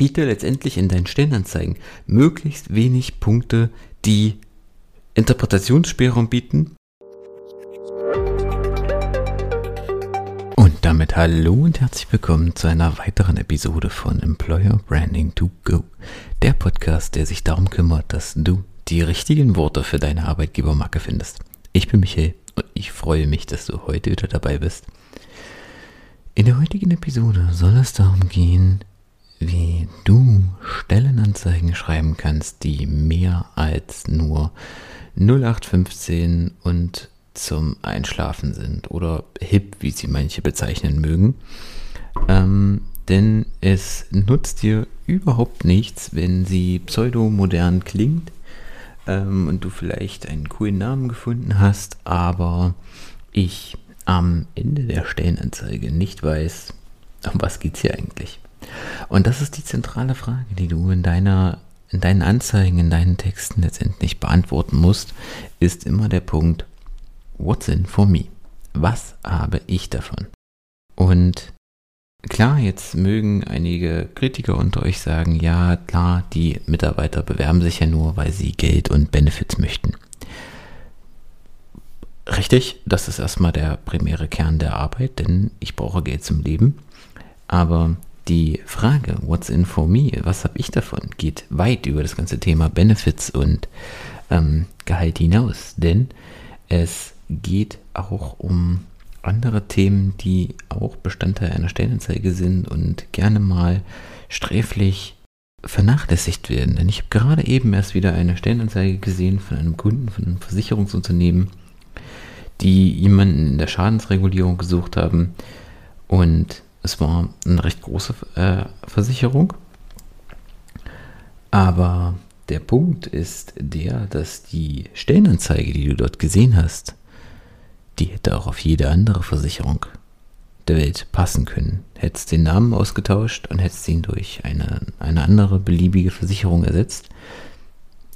biete letztendlich in deinen Stellenanzeigen möglichst wenig Punkte, die Interpretationsspielraum bieten. Und damit hallo und herzlich willkommen zu einer weiteren Episode von Employer Branding to Go, der Podcast, der sich darum kümmert, dass du die richtigen Worte für deine Arbeitgebermarke findest. Ich bin Michael und ich freue mich, dass du heute wieder dabei bist. In der heutigen Episode soll es darum gehen, wie du Stellenanzeigen schreiben kannst, die mehr als nur 0815 und zum Einschlafen sind oder hip, wie sie manche bezeichnen mögen. Ähm, denn es nutzt dir überhaupt nichts, wenn sie pseudomodern klingt ähm, und du vielleicht einen coolen Namen gefunden hast, aber ich am Ende der Stellenanzeige nicht weiß, um was geht es hier eigentlich. Und das ist die zentrale Frage, die du in deiner in deinen Anzeigen, in deinen Texten letztendlich beantworten musst, ist immer der Punkt, what's in for me? Was habe ich davon? Und klar, jetzt mögen einige Kritiker unter euch sagen, ja, klar, die Mitarbeiter bewerben sich ja nur, weil sie Geld und Benefits möchten. Richtig, das ist erstmal der primäre Kern der Arbeit, denn ich brauche Geld zum Leben. Aber die Frage, what's in for me, was habe ich davon, geht weit über das ganze Thema Benefits und ähm, Gehalt hinaus. Denn es geht auch um andere Themen, die auch Bestandteil einer Stellenanzeige sind und gerne mal sträflich vernachlässigt werden. Denn ich habe gerade eben erst wieder eine Stellenanzeige gesehen von einem Kunden, von einem Versicherungsunternehmen, die jemanden in der Schadensregulierung gesucht haben und es war eine recht große äh, Versicherung. Aber der Punkt ist der, dass die Stellenanzeige, die du dort gesehen hast, die hätte auch auf jede andere Versicherung der Welt passen können. Hättest den Namen ausgetauscht und hättest ihn durch eine, eine andere beliebige Versicherung ersetzt.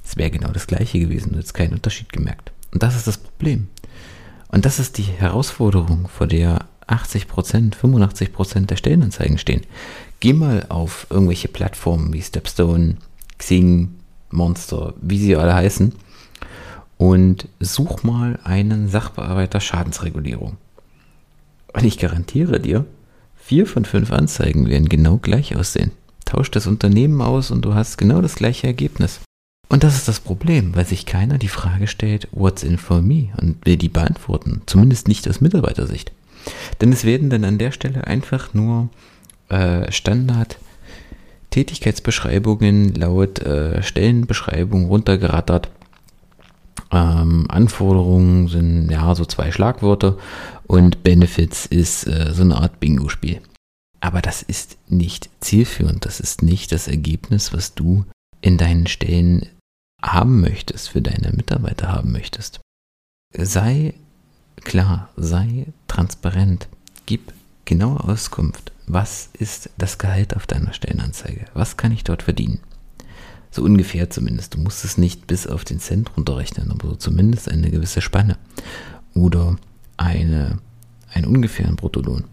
Es wäre genau das gleiche gewesen, du hättest keinen Unterschied gemerkt. Und das ist das Problem. Und das ist die Herausforderung, vor der 80% 85% der Stellenanzeigen stehen. Geh mal auf irgendwelche Plattformen wie Stepstone, Xing, Monster, wie sie alle heißen, und such mal einen Sachbearbeiter Schadensregulierung. Und ich garantiere dir, vier von fünf Anzeigen werden genau gleich aussehen. Tausch das Unternehmen aus und du hast genau das gleiche Ergebnis. Und das ist das Problem, weil sich keiner die Frage stellt, what's in for me und will die beantworten, zumindest nicht aus Mitarbeitersicht. Denn es werden dann an der Stelle einfach nur äh, Standard Tätigkeitsbeschreibungen laut äh, Stellenbeschreibung runtergerattert. Ähm, Anforderungen sind ja so zwei Schlagwörter und Benefits ist äh, so eine Art Bingo-Spiel. Aber das ist nicht zielführend, das ist nicht das Ergebnis, was du in deinen Stellen haben möchtest, für deine Mitarbeiter haben möchtest. Sei klar, sei transparent, gib genaue Auskunft. Was ist das Gehalt auf deiner Stellenanzeige? Was kann ich dort verdienen? So ungefähr zumindest. Du musst es nicht bis auf den Cent runterrechnen, aber so zumindest eine gewisse Spanne. Oder eine, einen ungefähren Bruttolohn.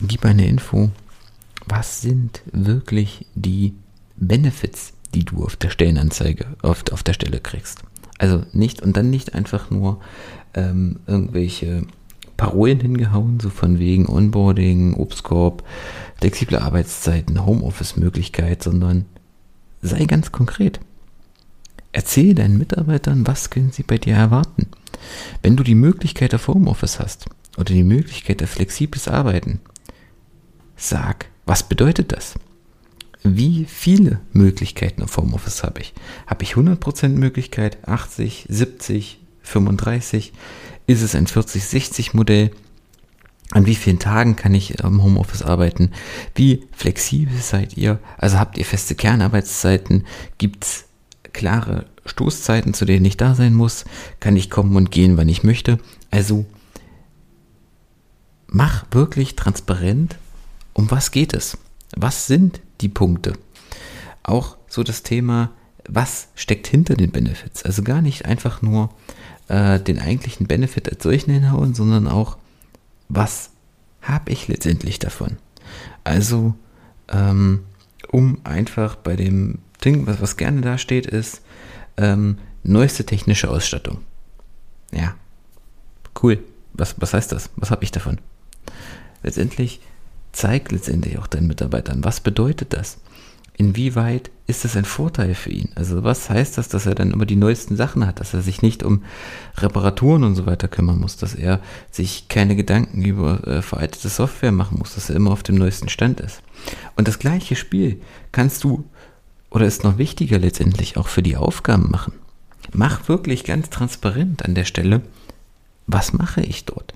Gib eine Info. Was sind wirklich die Benefits, die du auf der Stellenanzeige, auf, auf der Stelle kriegst? Also nicht und dann nicht einfach nur ähm, irgendwelche Parolen hingehauen, so von wegen Onboarding, Obstkorb, flexible Arbeitszeiten, Homeoffice-Möglichkeit, sondern sei ganz konkret. Erzähle deinen Mitarbeitern, was können sie bei dir erwarten. Wenn du die Möglichkeit auf Homeoffice hast oder die Möglichkeit auf flexibles Arbeiten, sag, was bedeutet das? Wie viele Möglichkeiten auf Homeoffice habe ich? Habe ich 100% Möglichkeit, 80, 70, 35? Ist es ein 40-60 Modell? An wie vielen Tagen kann ich im Homeoffice arbeiten? Wie flexibel seid ihr? Also habt ihr feste Kernarbeitszeiten? Gibt es klare Stoßzeiten, zu denen ich da sein muss? Kann ich kommen und gehen, wann ich möchte? Also mach wirklich transparent, um was geht es? Was sind die Punkte? Auch so das Thema, was steckt hinter den Benefits? Also gar nicht einfach nur äh, den eigentlichen Benefit als solchen hinhauen, sondern auch, was habe ich letztendlich davon? Also, ähm, um einfach bei dem Ding, was, was gerne da steht, ist ähm, neueste technische Ausstattung. Ja, cool. Was, was heißt das? Was habe ich davon? Letztendlich zeig letztendlich auch deinen Mitarbeitern, was bedeutet das? Inwieweit ist das ein Vorteil für ihn? Also was heißt das, dass er dann immer die neuesten Sachen hat, dass er sich nicht um Reparaturen und so weiter kümmern muss, dass er sich keine Gedanken über äh, veraltete Software machen muss, dass er immer auf dem neuesten Stand ist. Und das gleiche Spiel kannst du oder ist noch wichtiger letztendlich auch für die Aufgaben machen. Mach wirklich ganz transparent an der Stelle, was mache ich dort?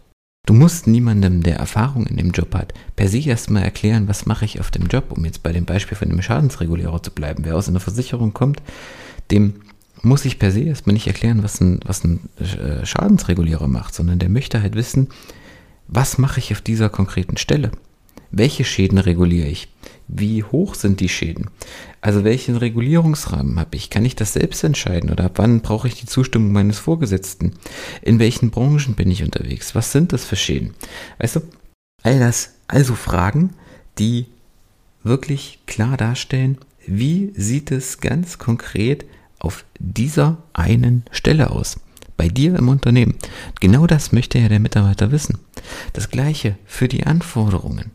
Du musst niemandem, der Erfahrung in dem Job hat, per se erstmal erklären, was mache ich auf dem Job, um jetzt bei dem Beispiel von dem Schadensregulierer zu bleiben. Wer aus einer Versicherung kommt, dem muss ich per se erstmal nicht erklären, was ein, was ein äh, Schadensregulierer macht, sondern der möchte halt wissen, was mache ich auf dieser konkreten Stelle? Welche Schäden reguliere ich? Wie hoch sind die Schäden? Also welchen Regulierungsrahmen habe ich? Kann ich das selbst entscheiden oder ab wann brauche ich die Zustimmung meines Vorgesetzten? In welchen Branchen bin ich unterwegs? Was sind das für Schäden? Weißt du, all das, also Fragen, die wirklich klar darstellen, wie sieht es ganz konkret auf dieser einen Stelle aus? Bei dir im Unternehmen. Genau das möchte ja der Mitarbeiter wissen. Das gleiche für die Anforderungen.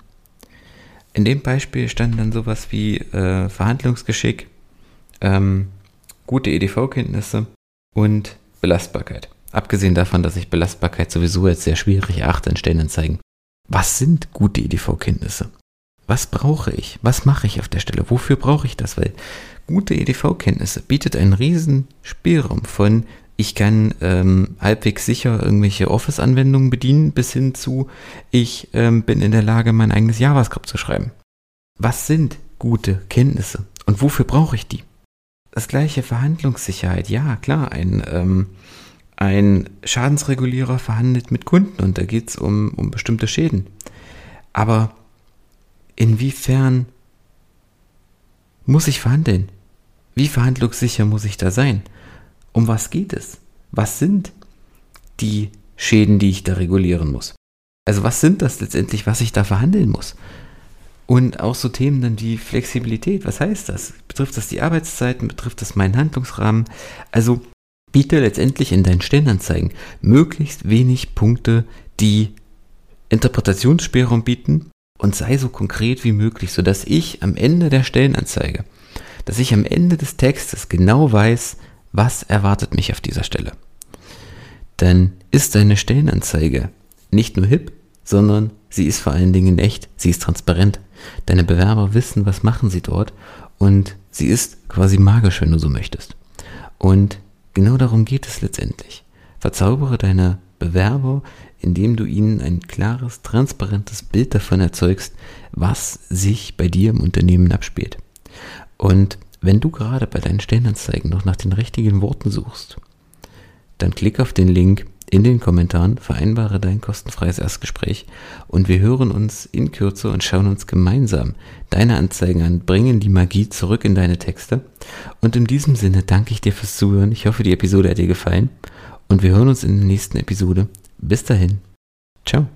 In dem Beispiel stand dann sowas wie äh, Verhandlungsgeschick, ähm, gute EDV-Kenntnisse und Belastbarkeit. Abgesehen davon, dass ich Belastbarkeit sowieso jetzt sehr schwierig erachte in Stellenanzeigen. Was sind gute EDV-Kenntnisse? Was brauche ich? Was mache ich auf der Stelle? Wofür brauche ich das? Weil gute EDV-Kenntnisse bietet einen riesen Spielraum von ich kann ähm, halbwegs sicher irgendwelche Office-Anwendungen bedienen, bis hin zu, ich ähm, bin in der Lage, mein eigenes JavaScript zu schreiben. Was sind gute Kenntnisse und wofür brauche ich die? Das gleiche Verhandlungssicherheit. Ja, klar, ein, ähm, ein Schadensregulierer verhandelt mit Kunden und da geht es um, um bestimmte Schäden. Aber inwiefern muss ich verhandeln? Wie verhandlungssicher muss ich da sein? Um was geht es? Was sind die Schäden, die ich da regulieren muss? Also was sind das letztendlich, was ich da verhandeln muss? Und auch so Themen dann wie Flexibilität, was heißt das? Betrifft das die Arbeitszeiten? Betrifft das meinen Handlungsrahmen? Also biete letztendlich in deinen Stellenanzeigen möglichst wenig Punkte, die Interpretationsspielraum bieten und sei so konkret wie möglich, sodass ich am Ende der Stellenanzeige, dass ich am Ende des Textes genau weiß, was erwartet mich auf dieser Stelle? Denn ist deine Stellenanzeige nicht nur hip, sondern sie ist vor allen Dingen echt, sie ist transparent. Deine Bewerber wissen, was machen sie dort und sie ist quasi magisch, wenn du so möchtest. Und genau darum geht es letztendlich. Verzaubere deine Bewerber, indem du ihnen ein klares, transparentes Bild davon erzeugst, was sich bei dir im Unternehmen abspielt. Und wenn du gerade bei deinen Stellenanzeigen noch nach den richtigen Worten suchst, dann klick auf den Link in den Kommentaren, vereinbare dein kostenfreies Erstgespräch und wir hören uns in Kürze und schauen uns gemeinsam deine Anzeigen an, bringen die Magie zurück in deine Texte. Und in diesem Sinne danke ich dir fürs Zuhören. Ich hoffe, die Episode hat dir gefallen und wir hören uns in der nächsten Episode. Bis dahin. Ciao.